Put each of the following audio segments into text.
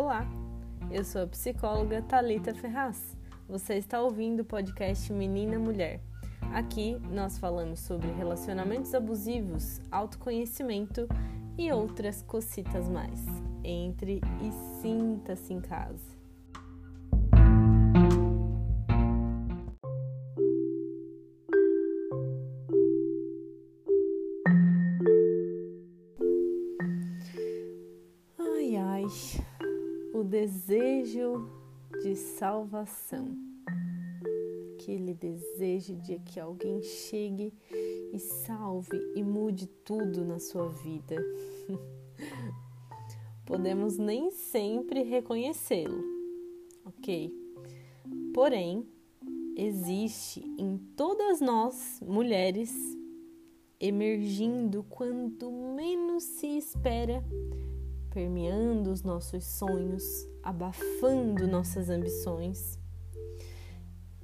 Olá, eu sou a psicóloga Talita Ferraz. Você está ouvindo o podcast Menina Mulher. Aqui nós falamos sobre relacionamentos abusivos, autoconhecimento e outras cocitas mais. Entre e sinta-se em casa. Salvação. Aquele desejo de que alguém chegue e salve e mude tudo na sua vida. Podemos nem sempre reconhecê-lo, ok? Porém, existe em todas nós, mulheres, emergindo quando menos se espera, permeando os nossos sonhos, abafando nossas ambições.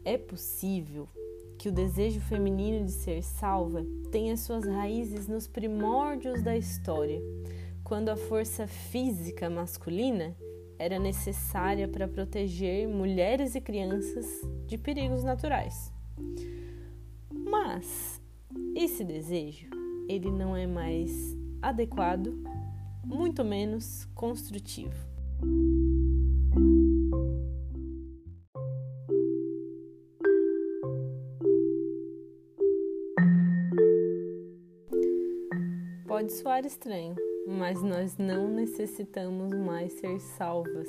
É possível que o desejo feminino de ser salva tenha suas raízes nos primórdios da história, quando a força física masculina era necessária para proteger mulheres e crianças de perigos naturais. Mas esse desejo, ele não é mais adequado, muito menos construtivo. Pode soar estranho, mas nós não necessitamos mais ser salvas.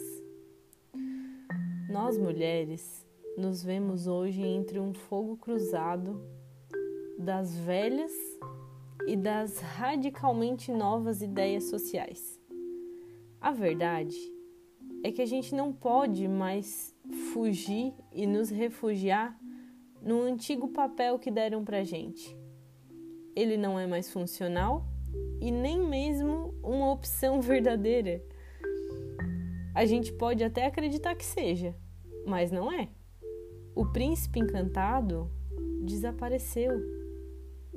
Nós mulheres nos vemos hoje entre um fogo cruzado das velhas e das radicalmente novas ideias sociais. A verdade é que a gente não pode mais fugir e nos refugiar no antigo papel que deram pra gente. Ele não é mais funcional e nem mesmo uma opção verdadeira. A gente pode até acreditar que seja, mas não é. O príncipe encantado desapareceu.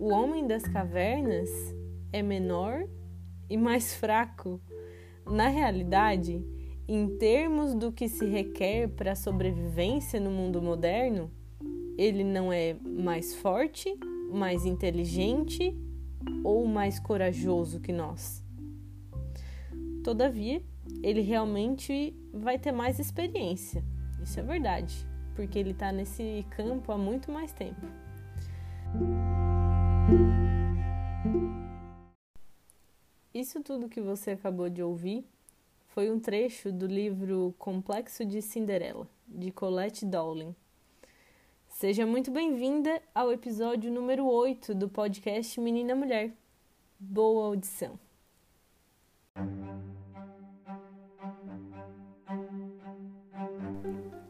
O homem das cavernas é menor e mais fraco. Na realidade, em termos do que se requer para a sobrevivência no mundo moderno, ele não é mais forte, mais inteligente ou mais corajoso que nós. Todavia, ele realmente vai ter mais experiência. Isso é verdade, porque ele está nesse campo há muito mais tempo. Isso tudo que você acabou de ouvir foi um trecho do livro Complexo de Cinderela, de Colette Dowling. Seja muito bem-vinda ao episódio número 8 do podcast Menina Mulher. Boa audição!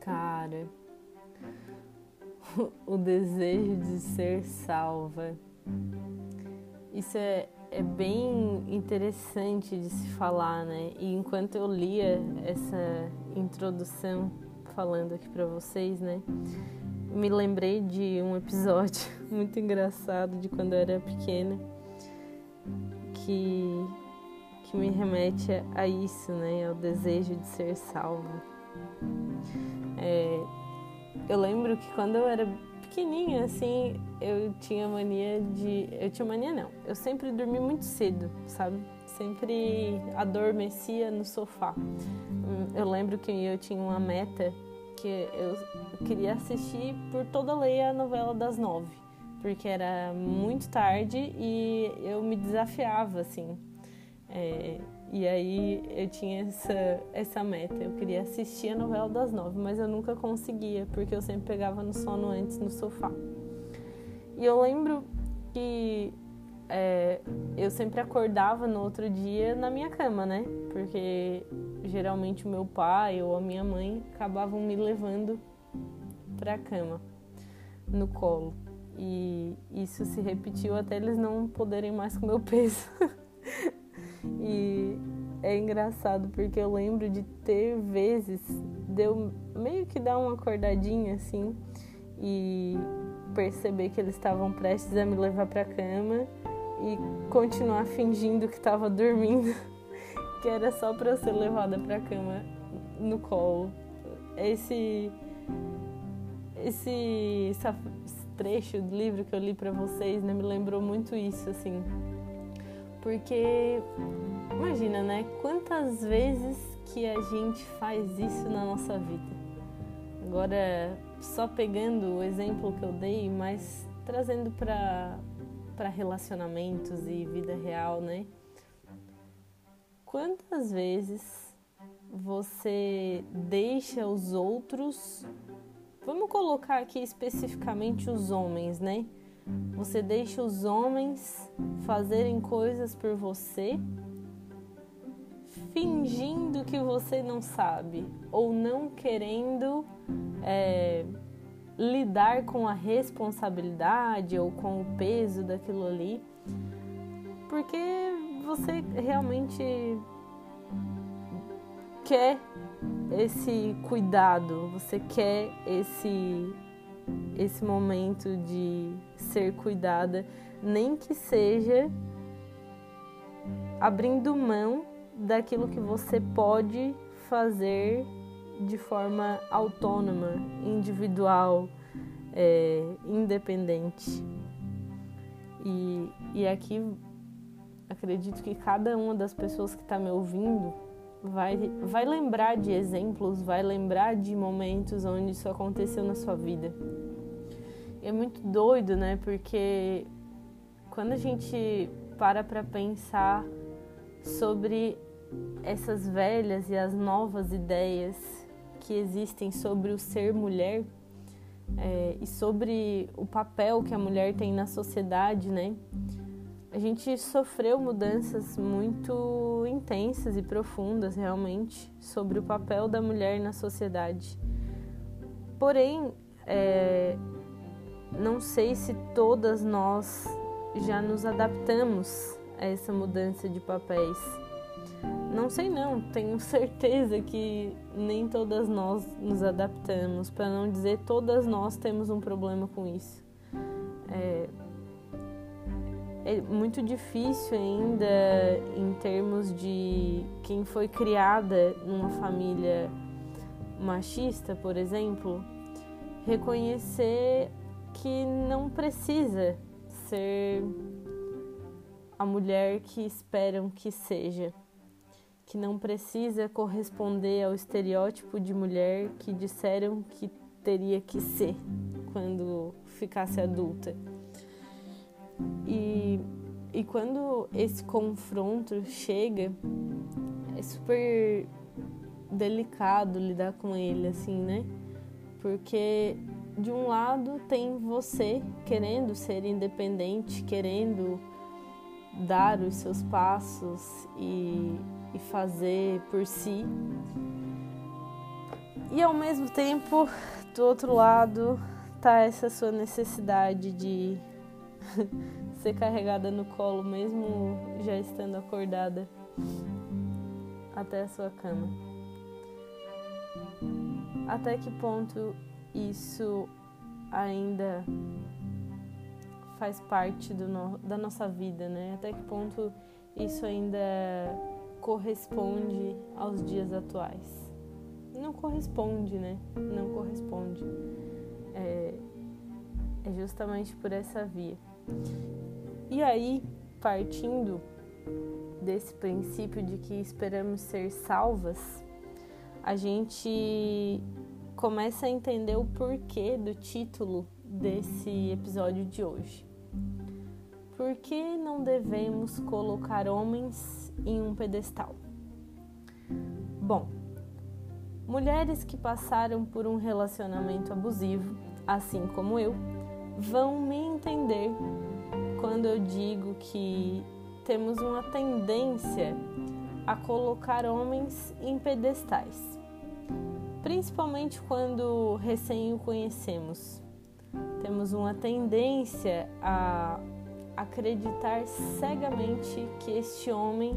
Cara, o desejo de ser salva. Isso é, é bem interessante de se falar, né? E enquanto eu lia essa introdução falando aqui para vocês, né? Me lembrei de um episódio muito engraçado de quando eu era pequena que que me remete a isso, né? Ao desejo de ser salvo. É, eu lembro que quando eu era pequenininha, assim, eu tinha mania de. Eu tinha mania, não. Eu sempre dormi muito cedo, sabe? Sempre adormecia no sofá. Eu lembro que eu tinha uma meta que eu queria assistir por toda lei a novela das nove, porque era muito tarde e eu me desafiava, assim. É, e aí eu tinha essa, essa meta. Eu queria assistir a novela das nove, mas eu nunca conseguia, porque eu sempre pegava no sono antes no sofá. E eu lembro que é, eu sempre acordava no outro dia na minha cama, né? Porque geralmente o meu pai ou a minha mãe acabavam me levando para a cama, no colo. E isso se repetiu até eles não poderem mais com o meu peso. E é engraçado porque eu lembro de ter vezes de eu meio que dar uma acordadinha assim e perceber que eles estavam prestes a me levar para cama e continuar fingindo que estava dormindo, que era só para ser levada para cama no colo. Esse, esse trecho do livro que eu li para vocês, né, me lembrou muito isso assim. Porque imagina, né, quantas vezes que a gente faz isso na nossa vida. Agora, só pegando o exemplo que eu dei, mas trazendo para para relacionamentos e vida real, né? Quantas vezes você deixa os outros, vamos colocar aqui especificamente os homens, né? Você deixa os homens fazerem coisas por você, fingindo que você não sabe ou não querendo é, lidar com a responsabilidade ou com o peso daquilo ali, porque você realmente quer esse cuidado, você quer esse esse momento de ser cuidada, nem que seja abrindo mão daquilo que você pode fazer de forma autônoma, individual, é, independente. E, e aqui acredito que cada uma das pessoas que está me ouvindo vai, vai lembrar de exemplos, vai lembrar de momentos onde isso aconteceu na sua vida. É muito doido, né? Porque quando a gente para para pensar sobre essas velhas e as novas ideias que existem sobre o ser mulher é, e sobre o papel que a mulher tem na sociedade, né? A gente sofreu mudanças muito intensas e profundas, realmente, sobre o papel da mulher na sociedade. Porém, é, não sei se todas nós já nos adaptamos a essa mudança de papéis. Não sei não, tenho certeza que nem todas nós nos adaptamos, para não dizer todas nós temos um problema com isso. É, é muito difícil ainda em termos de quem foi criada numa família machista, por exemplo, reconhecer que não precisa ser a mulher que esperam que seja que não precisa corresponder ao estereótipo de mulher que disseram que teria que ser quando ficasse adulta. E, e quando esse confronto chega, é super delicado lidar com ele, assim, né? Porque de um lado tem você querendo ser independente, querendo dar os seus passos e e fazer por si. E ao mesmo tempo, do outro lado, tá essa sua necessidade de ser carregada no colo, mesmo já estando acordada até a sua cama. Até que ponto isso ainda faz parte no, da nossa vida, né? Até que ponto isso ainda corresponde aos dias atuais. Não corresponde, né? Não corresponde. É, é justamente por essa via. E aí, partindo desse princípio de que esperamos ser salvas, a gente começa a entender o porquê do título desse episódio de hoje. Por que não devemos colocar homens em um pedestal. Bom, mulheres que passaram por um relacionamento abusivo, assim como eu, vão me entender quando eu digo que temos uma tendência a colocar homens em pedestais, principalmente quando recém o conhecemos. Temos uma tendência a acreditar cegamente que este homem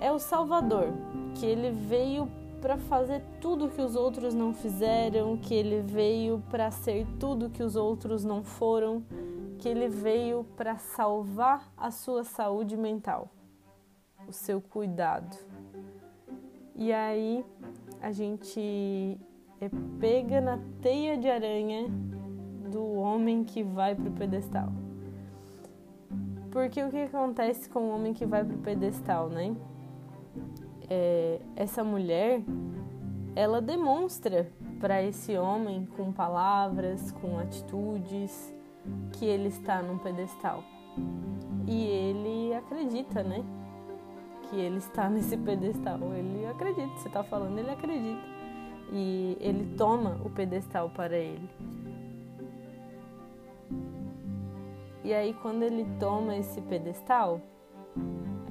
é o Salvador, que ele veio para fazer tudo que os outros não fizeram, que ele veio para ser tudo que os outros não foram, que ele veio para salvar a sua saúde mental, o seu cuidado. E aí a gente é pega na teia de aranha do homem que vai pro pedestal. Porque o que acontece com o homem que vai pro pedestal, né? É, essa mulher, ela demonstra para esse homem com palavras, com atitudes, que ele está num pedestal. E ele acredita, né? Que ele está nesse pedestal. Ele acredita, você está falando, ele acredita. E ele toma o pedestal para ele. E aí, quando ele toma esse pedestal,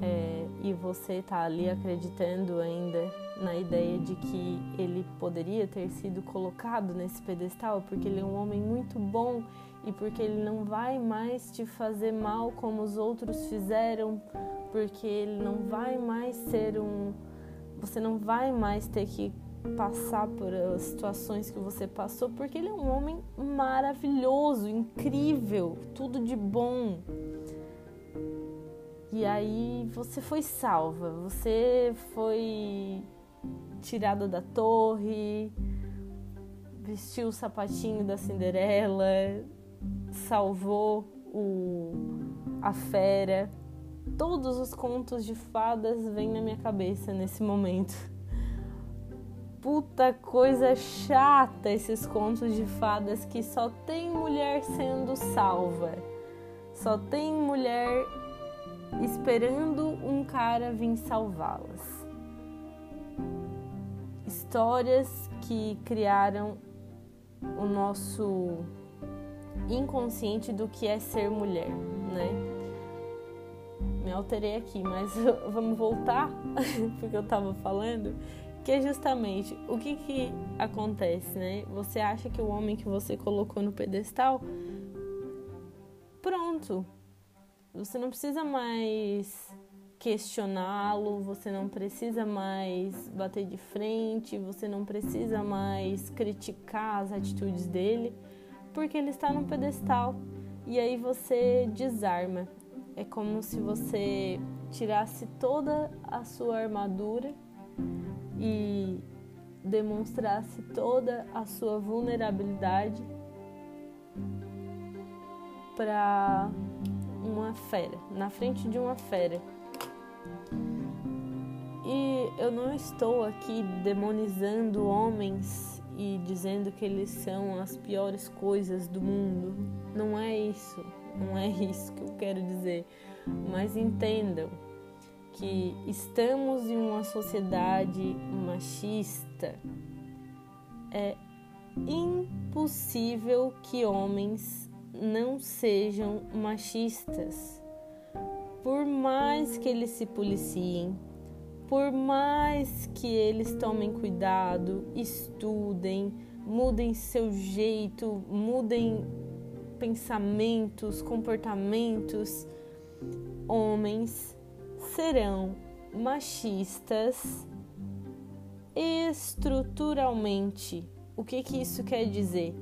é, e você está ali acreditando ainda na ideia de que ele poderia ter sido colocado nesse pedestal porque ele é um homem muito bom e porque ele não vai mais te fazer mal como os outros fizeram, porque ele não vai mais ser um. Você não vai mais ter que passar por as situações que você passou, porque ele é um homem maravilhoso, incrível, tudo de bom. E aí você foi salva, você foi tirada da torre, vestiu o sapatinho da Cinderela, salvou o, a fera. Todos os contos de fadas vêm na minha cabeça nesse momento. Puta coisa chata esses contos de fadas que só tem mulher sendo salva. Só tem mulher esperando um cara vir salvá-las. Histórias que criaram o nosso inconsciente do que é ser mulher, né? Me alterei aqui, mas vamos voltar porque eu tava falando que é justamente o que que acontece, né? Você acha que o homem que você colocou no pedestal pronto. Você não precisa mais questioná-lo, você não precisa mais bater de frente, você não precisa mais criticar as atitudes dele porque ele está num pedestal e aí você desarma. É como se você tirasse toda a sua armadura e demonstrasse toda a sua vulnerabilidade para uma fera, na frente de uma fera. E eu não estou aqui demonizando homens e dizendo que eles são as piores coisas do mundo. Não é isso, não é isso que eu quero dizer. Mas entendam que estamos em uma sociedade machista. É impossível que homens não sejam machistas. Por mais que eles se policiem, por mais que eles tomem cuidado, estudem, mudem seu jeito, mudem pensamentos, comportamentos, homens serão machistas estruturalmente. O que, que isso quer dizer?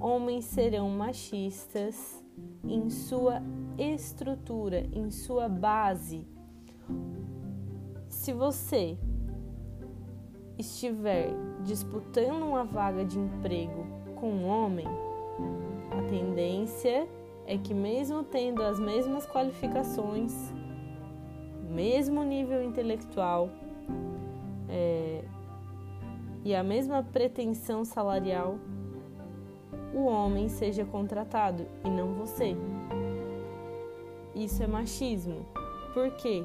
Homens serão machistas em sua estrutura, em sua base se você estiver disputando uma vaga de emprego com um homem, a tendência é que, mesmo tendo as mesmas qualificações, mesmo nível intelectual é, e a mesma pretensão salarial, o homem seja contratado e não você. Isso é machismo. Por quê?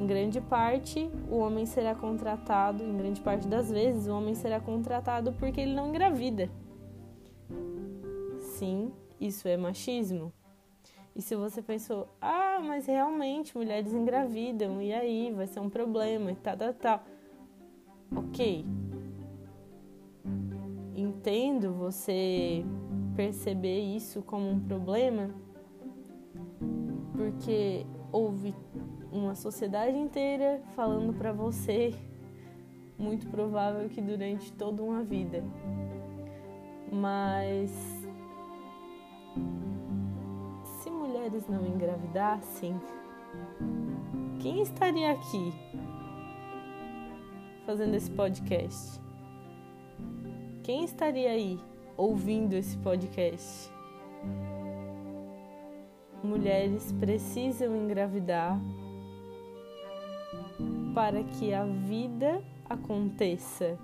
Em grande parte, o homem será contratado, em grande parte das vezes, o homem será contratado porque ele não engravida. Sim, isso é machismo. E se você pensou, ah, mas realmente mulheres engravidam, e aí vai ser um problema e tal, tal, tal. Ok. Entendo você perceber isso como um problema, porque houve uma sociedade inteira falando para você, muito provável que durante toda uma vida. Mas mulheres não engravidassem, quem estaria aqui? fazendo esse podcast? Quem estaria aí ouvindo esse podcast? Mulheres precisam engravidar para que a vida aconteça.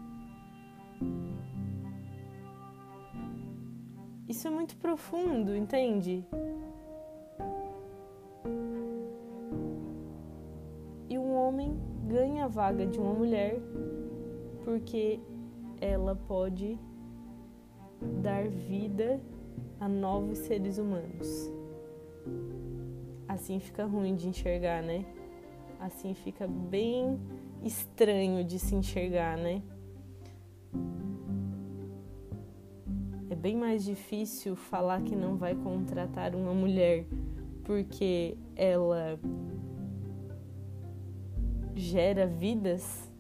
Isso é muito profundo, entende? Ganha a vaga de uma mulher porque ela pode dar vida a novos seres humanos. Assim fica ruim de enxergar, né? Assim fica bem estranho de se enxergar, né? É bem mais difícil falar que não vai contratar uma mulher porque ela gera vidas,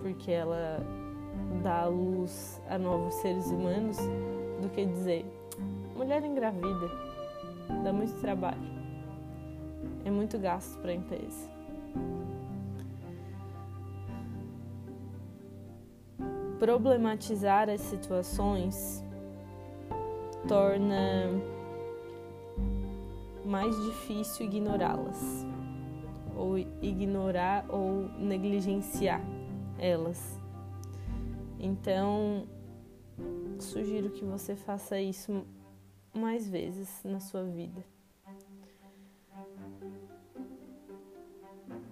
porque ela dá luz a novos seres humanos, do que dizer mulher engravida dá muito trabalho, é muito gasto para a empresa. Problematizar as situações torna mais difícil ignorá-las, ou ignorar ou negligenciar elas. Então, sugiro que você faça isso mais vezes na sua vida.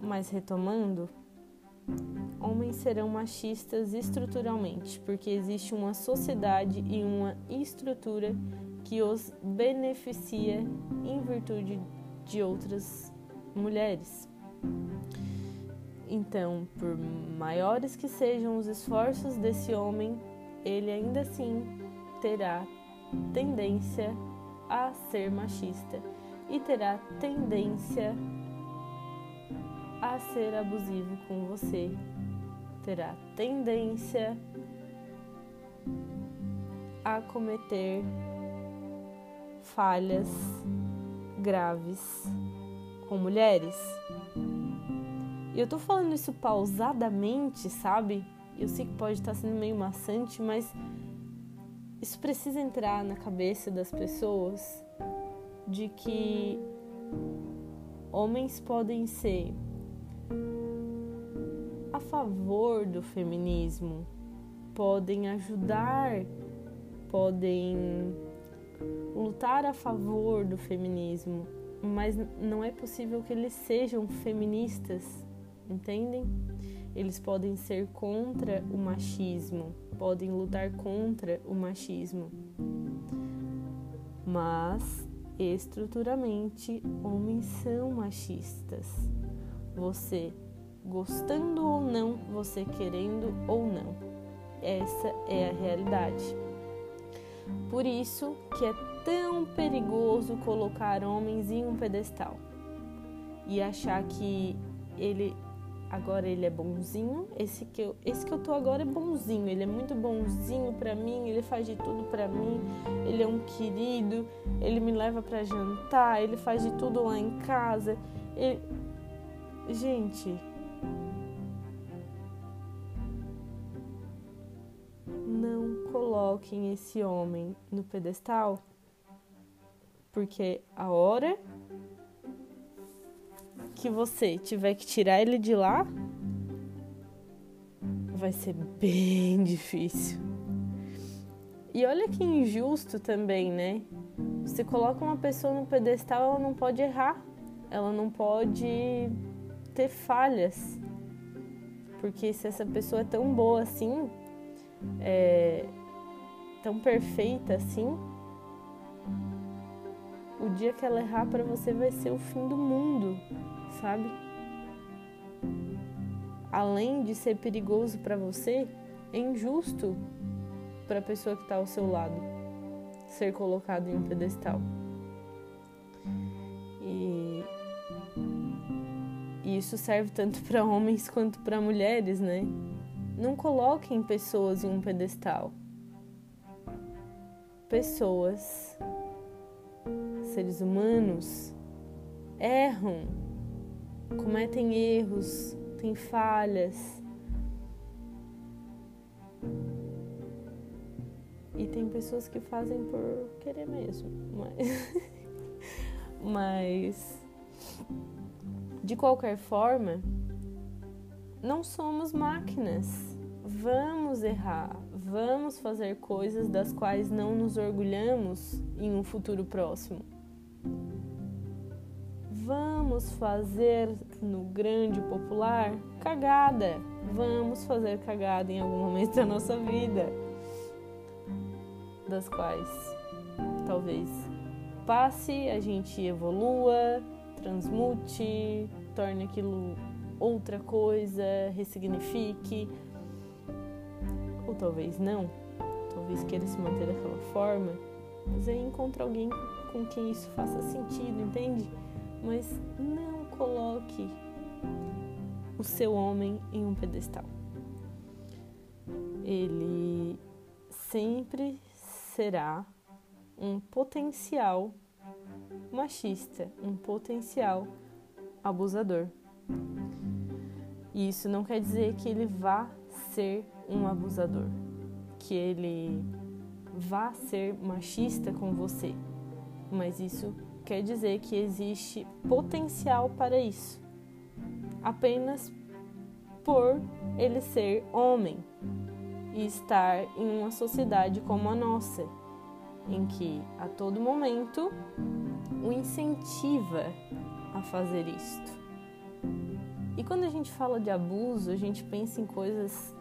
Mas retomando, homens serão machistas estruturalmente, porque existe uma sociedade e uma estrutura que os beneficia em virtude de outras mulheres. Então, por maiores que sejam os esforços desse homem, ele ainda assim terá tendência a ser machista e terá tendência a ser abusivo com você, terá tendência a cometer falhas graves com mulheres. E eu tô falando isso pausadamente, sabe? Eu sei que pode estar sendo meio maçante, mas isso precisa entrar na cabeça das pessoas de que homens podem ser a favor do feminismo, podem ajudar, podem lutar a favor do feminismo, mas não é possível que eles sejam feministas entendem? Eles podem ser contra o machismo, podem lutar contra o machismo, mas estruturalmente homens são machistas. Você gostando ou não, você querendo ou não. Essa é a realidade. Por isso que é tão perigoso colocar homens em um pedestal e achar que ele agora ele é bonzinho, esse que eu, esse que eu tô agora é bonzinho, ele é muito bonzinho para mim, ele faz de tudo para mim, ele é um querido, ele me leva para jantar, ele faz de tudo lá em casa. Ele... Gente, não coloquem esse homem no pedestal, porque a hora que você tiver que tirar ele de lá, vai ser bem difícil. E olha que injusto também, né? Você coloca uma pessoa no pedestal, ela não pode errar, ela não pode ter falhas. Porque se essa pessoa é tão boa assim, é, tão perfeita assim, o dia que ela errar para você vai ser o fim do mundo sabe? Além de ser perigoso para você, é injusto para a pessoa que está ao seu lado ser colocado em um pedestal. E, isso serve tanto para homens quanto para mulheres, né? Não coloquem pessoas em um pedestal. Pessoas, seres humanos, erram cometem erros, têm falhas, E tem pessoas que fazem por querer mesmo, mas, mas de qualquer forma, não somos máquinas. Vamos errar, vamos fazer coisas das quais não nos orgulhamos em um futuro próximo. Vamos fazer no grande popular cagada. Vamos fazer cagada em algum momento da nossa vida, das quais talvez passe, a gente evolua, transmute, torne aquilo outra coisa, ressignifique, ou talvez não, talvez queira se manter daquela forma, mas aí encontra alguém com quem isso faça sentido, entende? Mas não coloque o seu homem em um pedestal. Ele sempre será um potencial machista, um potencial abusador. E isso não quer dizer que ele vá ser um abusador, que ele vá ser machista com você, mas isso quer dizer que existe potencial para isso, apenas por ele ser homem e estar em uma sociedade como a nossa, em que a todo momento o incentiva a fazer isto. E quando a gente fala de abuso, a gente pensa em coisas,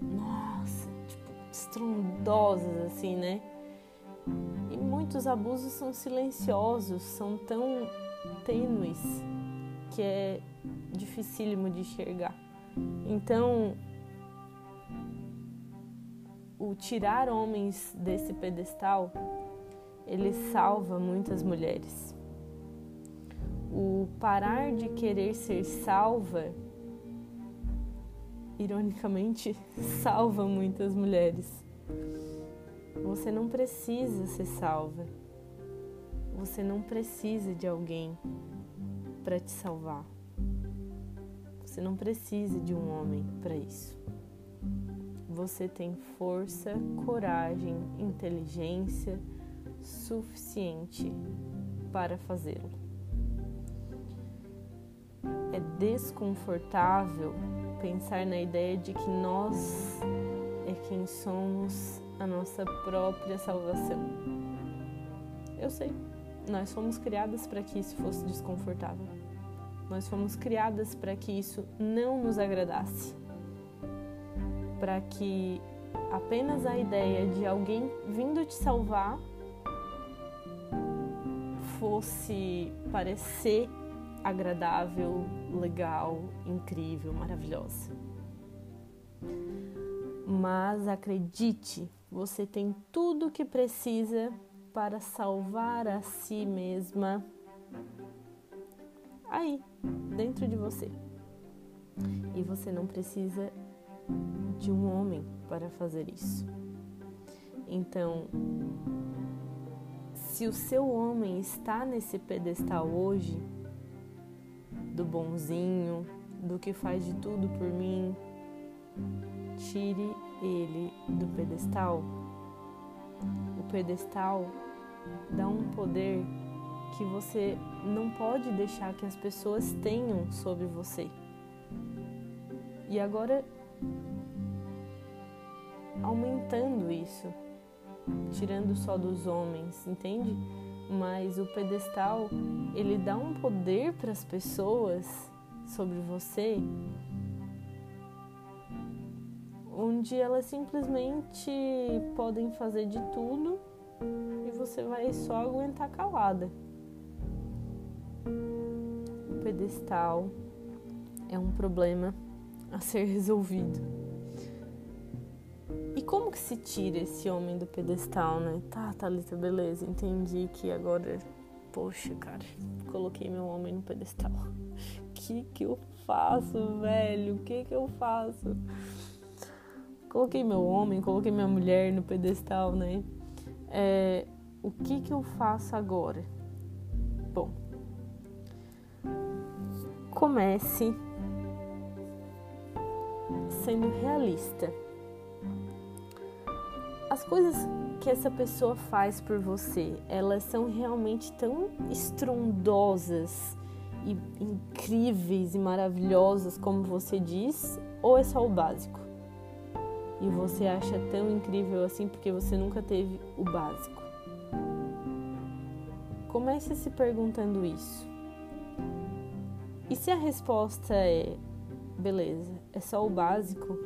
nossa, tipo, estrondosas assim, né? E muitos abusos são silenciosos, são tão tênues que é dificílimo de enxergar. Então, o tirar homens desse pedestal, ele salva muitas mulheres o parar de querer ser salva, ironicamente, salva muitas mulheres. Você não precisa ser salva. Você não precisa de alguém para te salvar. Você não precisa de um homem para isso. Você tem força, coragem, inteligência suficiente para fazê-lo é desconfortável pensar na ideia de que nós é quem somos a nossa própria salvação. Eu sei, nós fomos criadas para que isso fosse desconfortável. Nós fomos criadas para que isso não nos agradasse. Para que apenas a ideia de alguém vindo te salvar fosse parecer agradável, legal, incrível, maravilhosa. Mas acredite, você tem tudo o que precisa para salvar a si mesma aí, dentro de você. E você não precisa de um homem para fazer isso. Então, se o seu homem está nesse pedestal hoje, do bonzinho, do que faz de tudo por mim. Tire ele do pedestal. O pedestal dá um poder que você não pode deixar que as pessoas tenham sobre você. E agora, aumentando isso, tirando só dos homens, entende? mas o pedestal ele dá um poder para as pessoas sobre você onde elas simplesmente podem fazer de tudo e você vai só aguentar calada. O pedestal é um problema a ser resolvido. E como que se tira esse homem do pedestal, né? Tá, Thalita, beleza, entendi que agora, poxa, cara, coloquei meu homem no pedestal. O que que eu faço, velho? O que que eu faço? Coloquei meu homem, coloquei minha mulher no pedestal, né? É, o que que eu faço agora? Bom, comece sendo realista as coisas que essa pessoa faz por você, elas são realmente tão estrondosas e incríveis e maravilhosas como você diz, ou é só o básico? E você acha tão incrível assim porque você nunca teve o básico? Comece se perguntando isso. E se a resposta é beleza, é só o básico,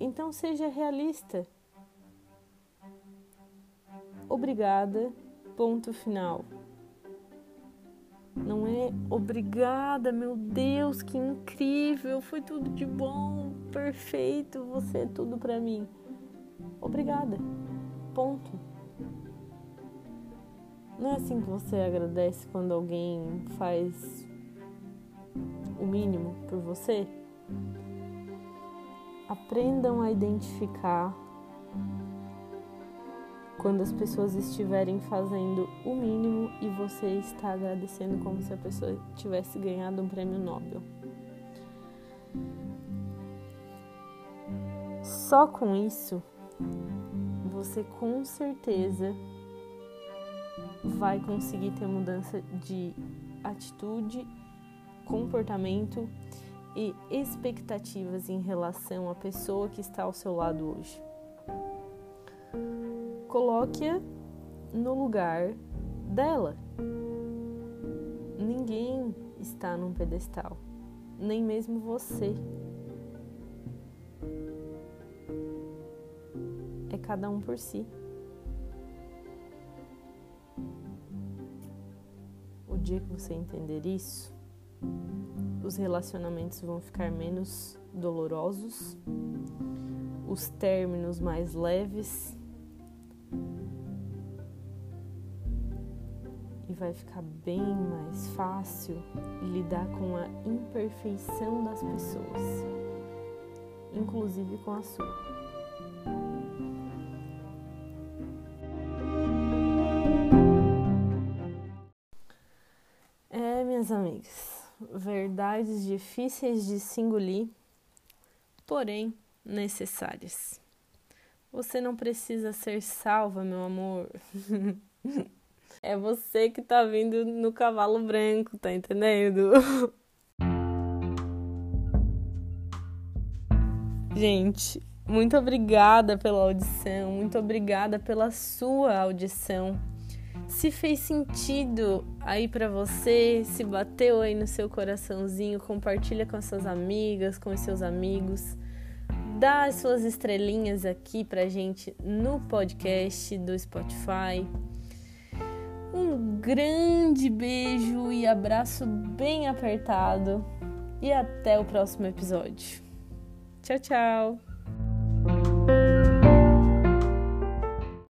então seja realista. Obrigada, ponto final. Não é obrigada, meu Deus, que incrível, foi tudo de bom, perfeito, você é tudo para mim. Obrigada. Ponto. Não é assim que você agradece quando alguém faz o mínimo por você? Aprendam a identificar quando as pessoas estiverem fazendo o mínimo e você está agradecendo como se a pessoa tivesse ganhado um prêmio Nobel. Só com isso, você com certeza vai conseguir ter mudança de atitude, comportamento e expectativas em relação à pessoa que está ao seu lado hoje. Coloque-a no lugar dela. Ninguém está num pedestal, nem mesmo você. É cada um por si. O dia que você entender isso, os relacionamentos vão ficar menos dolorosos, os términos mais leves vai ficar bem mais fácil lidar com a imperfeição das pessoas, inclusive com a sua. É, minhas amigas, verdades difíceis de se engolir, porém necessárias. Você não precisa ser salva, meu amor. é você que tá vindo no cavalo branco, tá entendendo? Gente, muito obrigada pela audição, muito obrigada pela sua audição. Se fez sentido aí para você, se bateu aí no seu coraçãozinho, compartilha com as suas amigas, com os seus amigos dá as suas estrelinhas aqui pra gente no podcast do Spotify. Grande beijo e abraço bem apertado e até o próximo episódio. Tchau, tchau!